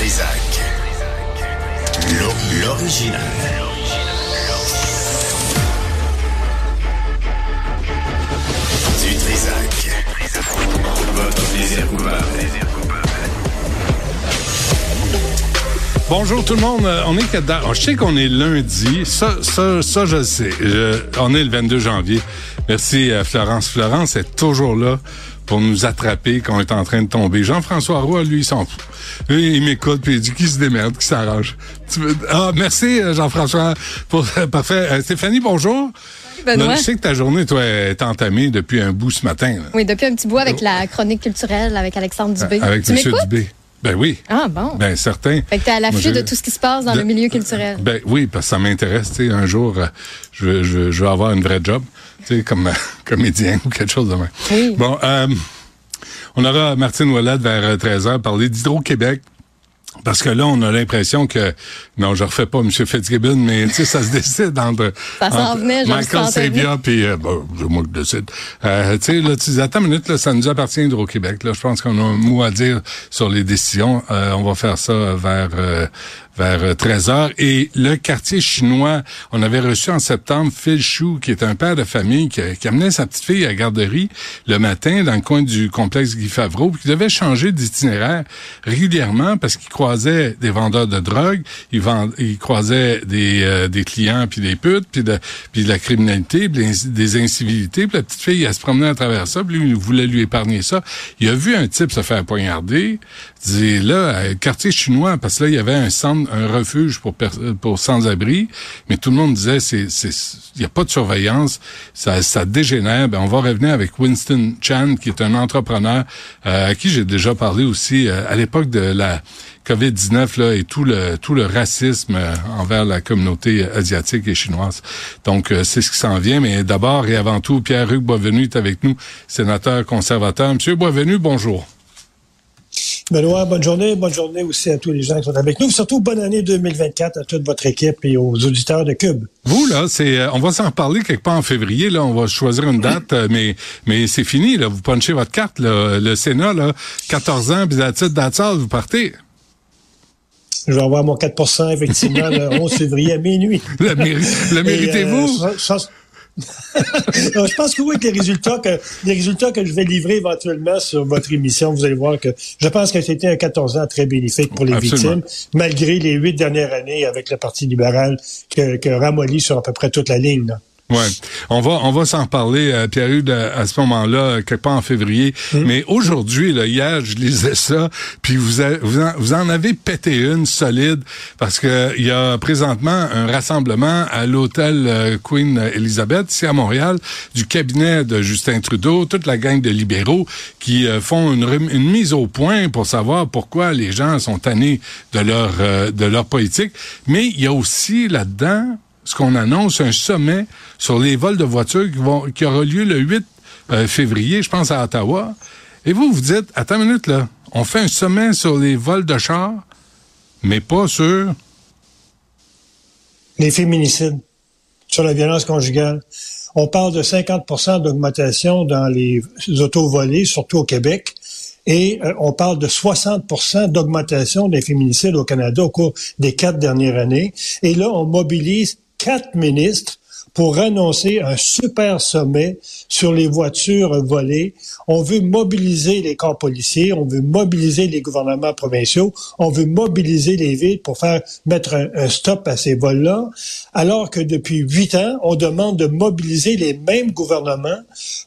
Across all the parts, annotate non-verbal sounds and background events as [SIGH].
Trisac. L'o- L'original. Du Trisac. Votre coupable. Bonjour tout le monde, on est oh, Je sais qu'on est lundi, ça, ça, ça je le sais. On est le 22 janvier. Merci euh, Florence. Florence est toujours là pour nous attraper quand on est en train de tomber. Jean-François Roy, lui, il s'en fout. Lui, il m'écoute puis il dit qu'il se démerde, qu'il s'arrange. Ah, merci euh, Jean-François. Pour... Parfait. Euh, Stéphanie, bonjour. Benoît. Là, je sais que ta journée, toi, est entamée depuis un bout ce matin. là. Oui, depuis un petit bout avec la chronique culturelle avec Alexandre Dubé. Avec tu M. Dubé. Ben oui. Ah bon. Ben certain. fait que t'es à l'affût je- de tout ce qui se passe dans de- le milieu culturel. Ben oui, parce que ça m'intéresse. Tu sais, un jour, euh, je, veux- je, veux- je veux avoir une vraie job, tu sais, comme euh, [LAUGHS] comédien ou quelque chose de même. Oui. Bon, euh, on aura Martine Ouellette vers 13h parler d'Hydro-Québec. Parce que là, on a l'impression que non, je refais pas M. Fitzgibbon, mais tu sais, ça se [LAUGHS] décide entre, Ça s'en venait, je Michael Sabia puis euh, bon, c'est moi qui décide. Euh, tu sais, là, tu dis attends une minute, là, ça nous appartient Hydro-Québec. Là, je pense qu'on a un mot à dire sur les décisions. Euh, on va faire ça vers euh, vers 13 heures. Et le quartier chinois, on avait reçu en septembre Phil Chou, qui est un père de famille qui, qui amenait sa petite fille à garderie le matin dans le coin du complexe Guy Favreau, puis qui devait changer d'itinéraire régulièrement parce qu'il croisait des vendeurs de drogue, il, vend, il croisait des, euh, des clients, puis des putes, puis de, de la criminalité, des, incivilités. Puis la petite fille, elle se promenait à travers ça, puis lui, il voulait lui épargner ça. Il a vu un type se faire poignarder. Dit, là, euh, quartier chinois, parce que là, il y avait un centre, un refuge pour, pour sans-abri, mais tout le monde disait, c'est, il n'y a pas de surveillance, ça, ça dégénère. Ben, on va revenir avec Winston Chan, qui est un entrepreneur euh, à qui j'ai déjà parlé aussi euh, à l'époque de la COVID-19 là, et tout le tout le racisme euh, envers la communauté asiatique et chinoise. Donc, euh, c'est ce qui s'en vient. Mais d'abord et avant tout, Pierre-Hugues Boisvenu est avec nous, sénateur conservateur. Monsieur Boisvenu, bonjour. Benoît, bonne journée. Bonne journée aussi à tous les gens qui sont avec nous. Surtout, bonne année 2024 à toute votre équipe et aux auditeurs de Cube. Vous, là, c'est, euh, on va s'en reparler quelque part en février, là, on va choisir une date, euh, mais, mais c'est fini, là, vous punchez votre carte, là, le Sénat, là, 14 ans, puis that's all, vous partez. Je vais avoir mon 4% effectivement, le [LAUGHS] 11 février à minuit. Le, méri- le Et, méritez-vous? euh, ça- Non, je pense que oui, que les résultats que les résultats que je vais livrer éventuellement sur votre émission, vous allez voir que je pense que c'était un 14 ans très bénéfique pour les Absolument. victimes, malgré les huit dernières années avec le Parti libéral que, que ramollit sur à peu près toute la ligne. là. Ouais, on va on va s'en reparler euh, Pierre-Hugues à, à ce moment-là euh, quelque part en février. Mais aujourd'hui là, hier je lisais ça, puis vous a- vous en, vous en avez pété une solide parce que il y a présentement un rassemblement à l'hôtel euh, Queen Elizabeth ici à Montréal du cabinet de Justin Trudeau, toute la gang de libéraux qui euh, font une, rem- une mise au point pour savoir pourquoi les gens sont tannés de leur euh, de leur politique. Mais il y a aussi là-dedans ce qu'on annonce, un sommet sur les vols de voitures qui, aura lieu le 8 euh, février, je pense, à Ottawa. Et vous, vous dites, attends une minute, là, on fait un sommet sur les vols de chars, mais pas sur... les féminicides, sur la violence conjugale. On parle de 50% d'augmentation dans les autos volées, surtout au Québec. Et euh, on parle de 60% d'augmentation des féminicides au Canada au cours des quatre dernières années. Et là, on mobilise quatre ministres pour annoncer un super sommet sur les voitures volées. On veut mobiliser les corps policiers, on veut mobiliser les gouvernements provinciaux, on veut mobiliser les villes pour faire mettre un, stop à ces vols-là, alors que depuis huit ans, on demande de mobiliser les mêmes gouvernements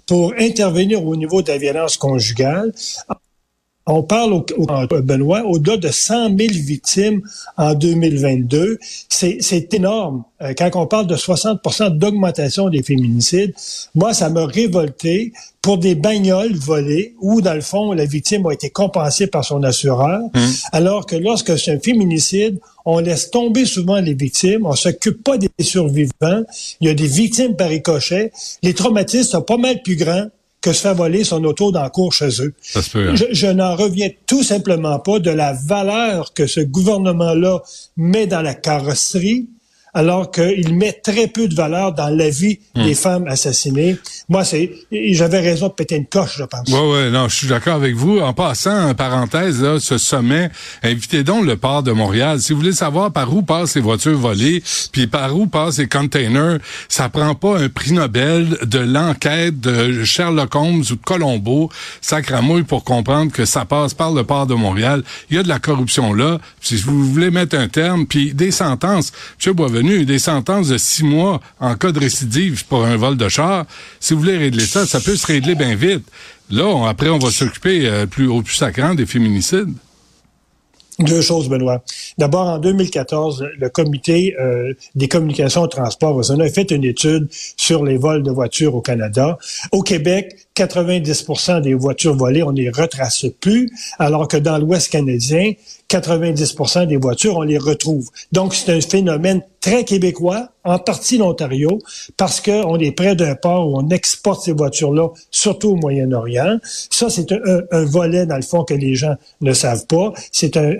pour intervenir au niveau de la violence conjugale. On parle, au, au- Benoît, au-delà de 100 000 victimes en 2022. C'est énorme. Euh, Quand on parle de 60% d'augmentation des féminicides, moi, ça m'a révolté pour des bagnoles volées où, dans le fond, la victime a été compensée par son assureur, alors que lorsque c'est un féminicide, on laisse tomber souvent les victimes, on s'occupe pas des survivants, il y a des victimes par ricochet. Les traumatismes sont pas mal plus grands que se faire voler son auto dans la cour chez eux. Ça se peut, hein? Je, je n'en reviens tout simplement pas de la valeur que ce gouvernement-là met dans la carrosserie alors qu'il met très peu de valeur dans la vie Hmm. des femmes assassinées. Moi, c'est, j'avais raison de péter une coche, je pense. Oui, oui, non, je suis d'accord avec vous. En passant, en parenthèse, là, ce sommet, invitez donc le port de Montréal. Si vous voulez savoir par où passent les voitures volées, puis par où passent les containers, ça prend pas un prix Nobel de l'enquête de Sherlock Holmes ou de Colombo, sacramouille pour comprendre que ça passe par le port de Montréal. Il y a de la corruption là. Si vous voulez mettre un terme, puis des sentences, M. Des sentences de six mois en cas de récidive pour un vol de char, si vous voulez régler ça, ça peut se régler bien vite. Là, après, on va s'occuper euh, plus au plus sacrant des féminicides. Deux choses, Benoît. D'abord, en 2014, le comité euh, des communications et transports a fait une étude sur les vols de voitures au Canada. Au Québec, 90% des voitures volées, on ne les retrace plus, alors que dans l'Ouest canadien, 90% des voitures, on les retrouve. Donc, c'est un phénomène très québécois, en partie l'Ontario, parce qu'on est près d'un port où on exporte ces voitures-là, surtout au Moyen-Orient. Ça, c'est un, volet, dans le fond, que les gens ne savent pas. C'est un,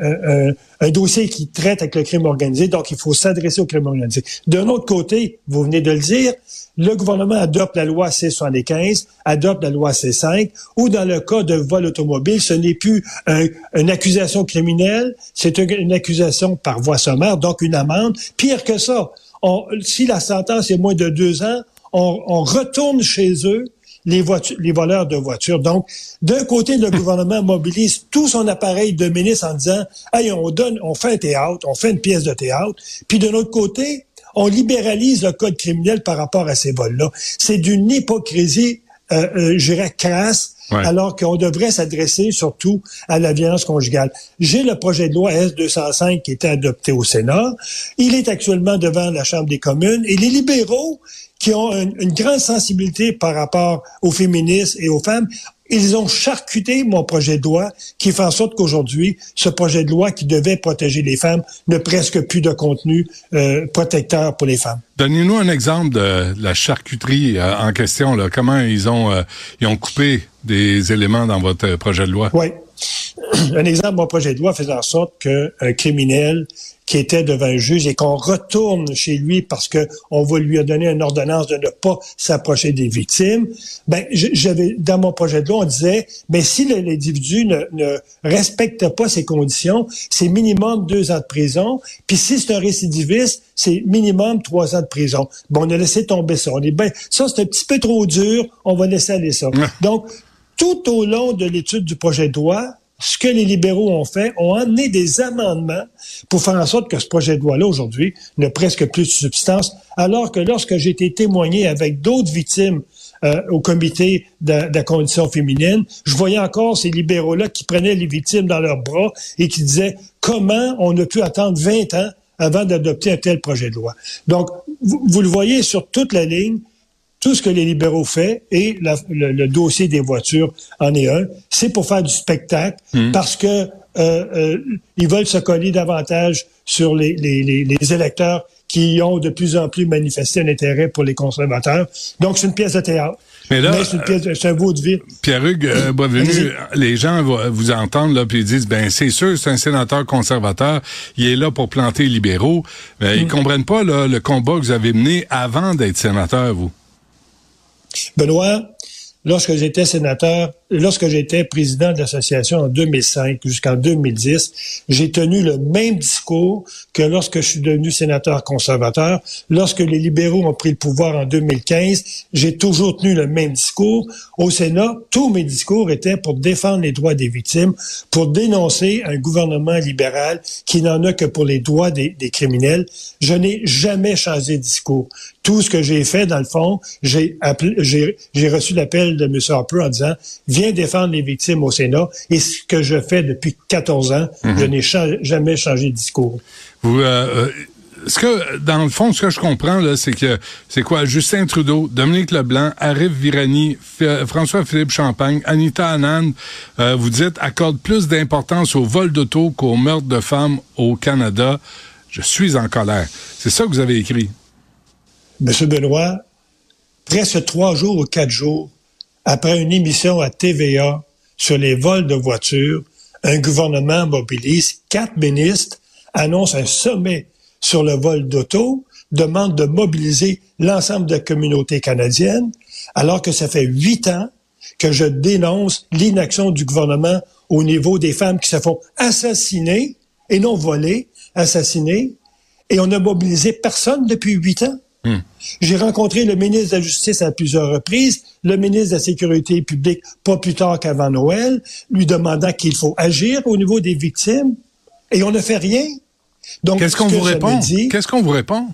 dossier qui traite avec le crime organisé, donc il faut s'adresser au crime organisé. D'un autre côté, vous venez de le dire, le gouvernement adopte la loi C-75, adopte la loi C-5, ou dans le cas de vol automobile, ce n'est plus un- une accusation criminelle, c'est une, une accusation par voie sommaire, donc une amende. Pire que ça, on- si la sentence est moins de deux ans, on, on retourne chez eux les, voitures, les voleurs de voitures. Donc, d'un côté, le [LAUGHS] gouvernement mobilise tout son appareil de ministre en disant, hey, on donne, on fait un théâtre, on fait une pièce de théâtre. Puis de l'autre côté, on libéralise le code criminel par rapport à ces vols-là. C'est d'une hypocrisie, euh, euh, je dirais, crasse, Alors qu'on devrait s'adresser surtout à la violence conjugale. J'ai le projet de loi S-205 qui était adopté au Sénat. Il est actuellement devant la Chambre des communes et les libéraux qui ont une grande sensibilité par rapport aux féministes et aux femmes, ils ont charcuté mon projet de loi qui fait en sorte qu'aujourd'hui, ce projet de loi qui devait protéger les femmes n'a presque plus de contenu euh, protecteur pour les femmes. Donnez-nous un exemple de la charcuterie euh, en question. Là. Comment ils ont, euh, ils ont coupé des éléments dans votre projet de loi? Oui. [CLEARS THROAT] Un exemple, mon projet de loi faisait en sorte qu'un criminel qui était devant un juge et qu'on retourne chez lui parce que on va lui donner une ordonnance de ne pas s'approcher des victimes. Ben, j'avais dans mon projet de loi, on disait, mais si le- l'individu ne, ne respecte pas ces conditions, c'est minimum deux ans de prison. Puis si c'est un récidiviste, c'est minimum trois ans de prison. Bon, on a laissé tomber ça. On est ben, ça c'est un petit peu trop dur. On va laisser aller ça. Donc, tout au long de l'étude du projet de loi, ce que les libéraux ont fait, ont amené des amendements pour faire en sorte que ce projet de loi-là, aujourd'hui, n'a presque plus de substance, alors que lorsque j'ai été témoigné avec d'autres victimes euh, au comité de, la condition féminine, je voyais encore ces libéraux-là qui prenaient les victimes dans leurs bras et qui disaient comment on a pu attendre 20 ans avant d'adopter un tel projet de loi. Donc, vous le voyez sur toute la ligne, tout ce que les libéraux font et la- le, le dossier des voitures en est un, c'est pour faire du spectacle parce que euh, euh, ils veulent se coller davantage sur les, les, les, les électeurs qui ont de plus en plus manifesté un intérêt pour les conservateurs. Donc, c'est une pièce de théâtre. Mais là, c'est une pièce, de- c'est un vaudeville. Pierre-Hugues euh, Allez-y. les gens vont- vous entendent là puis ils disent ben c'est sûr c'est un sénateur conservateur, il est là pour planter les libéraux, mais Mm. ils comprennent pas là, le combat que vous avez mené avant d'être sénateur vous. Benoît, lorsque j'étais sénateur, lorsque j'étais président de l'association en 2005 jusqu'en 2010, j'ai tenu le même discours que lorsque je suis devenu sénateur conservateur. Lorsque les libéraux ont pris le pouvoir en 2015, j'ai toujours tenu le même discours. Au Sénat, tous mes discours étaient pour défendre les droits des victimes, pour dénoncer un gouvernement libéral qui n'en a que pour les droits des, criminels. Je n'ai jamais changé de discours. Tout ce que j'ai fait, dans le fond, j'ai reçu l'appel de M. Harper en disant défendre les victimes au Sénat. Et ce que je fais depuis 14 ans, je n'ai cha- jamais changé de discours. Vous euh, euh, ce que dans le fond ce que je comprends là c'est que c'est quoi? Justin Trudeau, Dominique Leblanc, Arif Virani, François-Philippe Champagne, Anita Anand, euh, vous dites accorde plus d'importance au vol d'auto qu'au meurtre de femmes au Canada. Je suis en colère. C'est ça que vous avez écrit? Monsieur Benoît, presque trois jours ou quatre jours après une émission à TVA sur les vols de voitures, un gouvernement mobilise quatre ministres, annonce un sommet sur le vol d'auto, demande de mobiliser l'ensemble de la communauté canadienne, alors que ça fait huit ans que je dénonce l'inaction du gouvernement au niveau des femmes qui se font assassiner, et non voler, assassiner, et on n'a mobilisé personne depuis huit ans. Hmm. J'ai rencontré le ministre de la Justice à plusieurs reprises, le ministre de la Sécurité publique pas plus tard qu'avant Noël, lui demandant qu'il faut agir au niveau des victimes, et on ne fait rien. Donc, qu'est-ce qu'on vous répond? Qu'est-ce qu'on vous répond?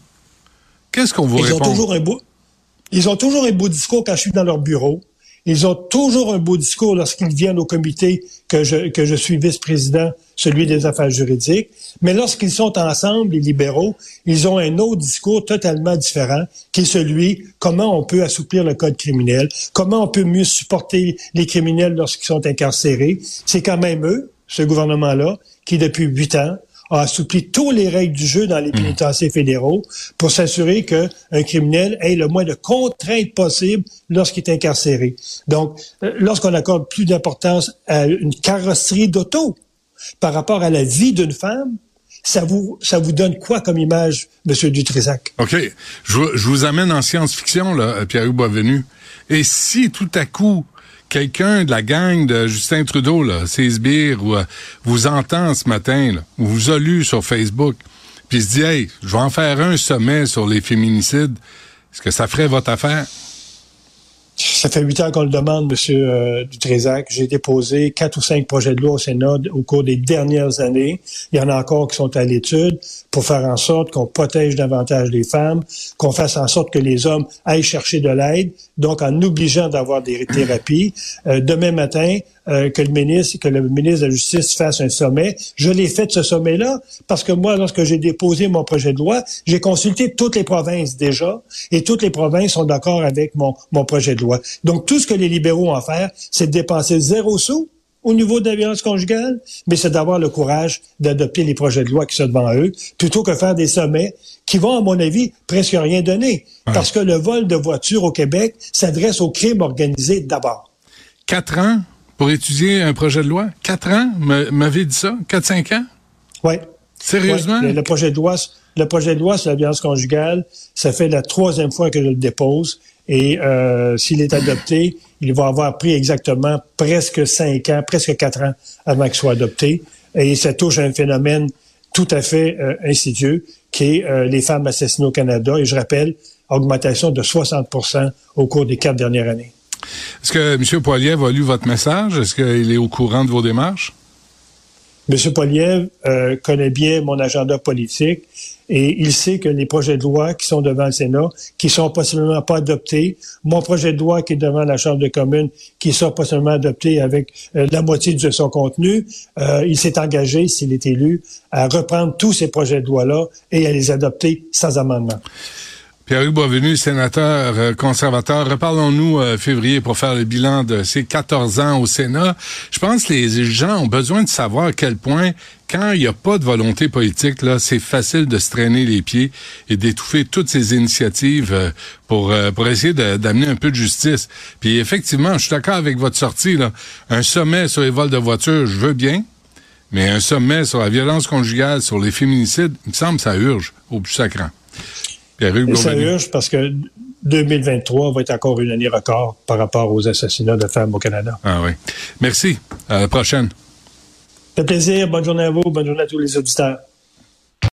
Qu'est-ce qu'on vous ils répond? ont toujours un beau, Ils ont toujours un beau discours quand je suis dans leur bureau. Ils ont toujours un beau discours lorsqu'ils viennent au comité que je, que je suis vice-président, celui des affaires juridiques. Mais lorsqu'ils sont ensemble, les libéraux, ils ont un autre discours totalement différent, qui est celui comment on peut assouplir le code criminel, comment on peut mieux supporter les criminels lorsqu'ils sont incarcérés? C'est quand même eux, ce gouvernement-là, qui depuis huit ans a assoupli tous les règles du jeu dans les hmm. pénitenciers fédéraux pour s'assurer qu'un criminel ait le moins de contraintes possibles lorsqu'il est incarcéré. Donc, euh, lorsqu'on accorde plus d'importance à une carrosserie d'auto par rapport à la vie d'une femme, ça vous, ça vous donne quoi comme image, M. Dutrisac? OK. Je, vous amène en science-fiction, là, Pierre-Hugues Boisvenu. Et si tout à coup, quelqu'un de la gang de Justin Trudeau, là, ses sbires, ou, euh, vous entend ce matin, là, ou vous a lu sur Facebook, puis se dit, hey, je vais en faire un sommet sur les féminicides, est-ce que ça ferait votre affaire? Ça fait huit ans qu'on le demande, M. Euh, Dutrézac. J'ai déposé quatre ou cinq projets de loi au Sénat au cours des dernières années. Il y en a encore qui sont à l'étude pour faire en sorte qu'on protège davantage les femmes, qu'on fasse en sorte que les hommes aillent chercher de l'aide, donc en obligeant d'avoir des thérapies. Euh, demain matin, euh, que le ministre, que le ministre de la Justice fasse un sommet. Je l'ai fait ce sommet-là parce que moi, lorsque j'ai déposé mon projet de loi, j'ai consulté toutes les provinces déjà et toutes les provinces sont d'accord avec mon, mon projet de loi. Donc, tout ce que les libéraux ont à faire, c'est de dépenser zéro sou au niveau de la violence conjugale, mais c'est d'avoir le courage d'adopter les projets de loi qui sont devant eux, plutôt que faire des sommets qui vont, à mon avis, presque rien donner. Parce que le vol de voitures au Québec s'adresse au crime organisé d'abord. Quatre ans pour étudier un projet de loi? Quatre ans? M'avez dit ça? Quatre, cinq ans? Oui. Sérieusement? Le, projet de loi, le projet de loi sur la violence conjugale, ça fait la troisième fois que je le dépose. Et euh, s'il est adopté, il va avoir pris exactement presque cinq ans, presque quatre ans avant qu'il soit adopté. Et ça touche un phénomène tout à fait euh, insidieux, qui est euh, les femmes assassinées au Canada. Et je rappelle, augmentation de 60 au cours des quatre dernières années. Est-ce que M. Poiliev a lu votre message? Est-ce qu'il est au courant de vos démarches? M. Poiliev euh, connaît bien mon agenda politique et il sait que les projets de loi qui sont devant le Sénat, qui sont possiblement pas adoptés, mon projet de loi qui est devant la Chambre des communes, qui sera possiblement adopté avec euh, la moitié de son contenu, euh, il s'est engagé, s'il est élu, à reprendre tous ces projets de loi-là et à les adopter sans amendement. Pierre-Hugues Boisvenu, sénateur euh, conservateur, reparlons-nous euh, février pour faire le bilan de ces 14 ans au Sénat. Je pense que les gens ont besoin de savoir à quel point, quand il n'y a pas de volonté politique, là, c'est facile de se traîner les pieds et d'étouffer toutes ces initiatives euh, pour, pour essayer d'amener un peu de justice. Puis effectivement, je suis d'accord avec votre sortie. Là. Un sommet sur les vols de voitures, je veux bien, mais un sommet sur la violence conjugale, sur les féminicides, il me semble que ça urge au plus sacrant. Et ça urge parce que 2023 va être encore une année record par rapport aux assassinats de femmes au Canada. Ah oui. Merci. À la prochaine. Ça fait plaisir. Bonne journée à vous. Bonne journée à tous les auditeurs.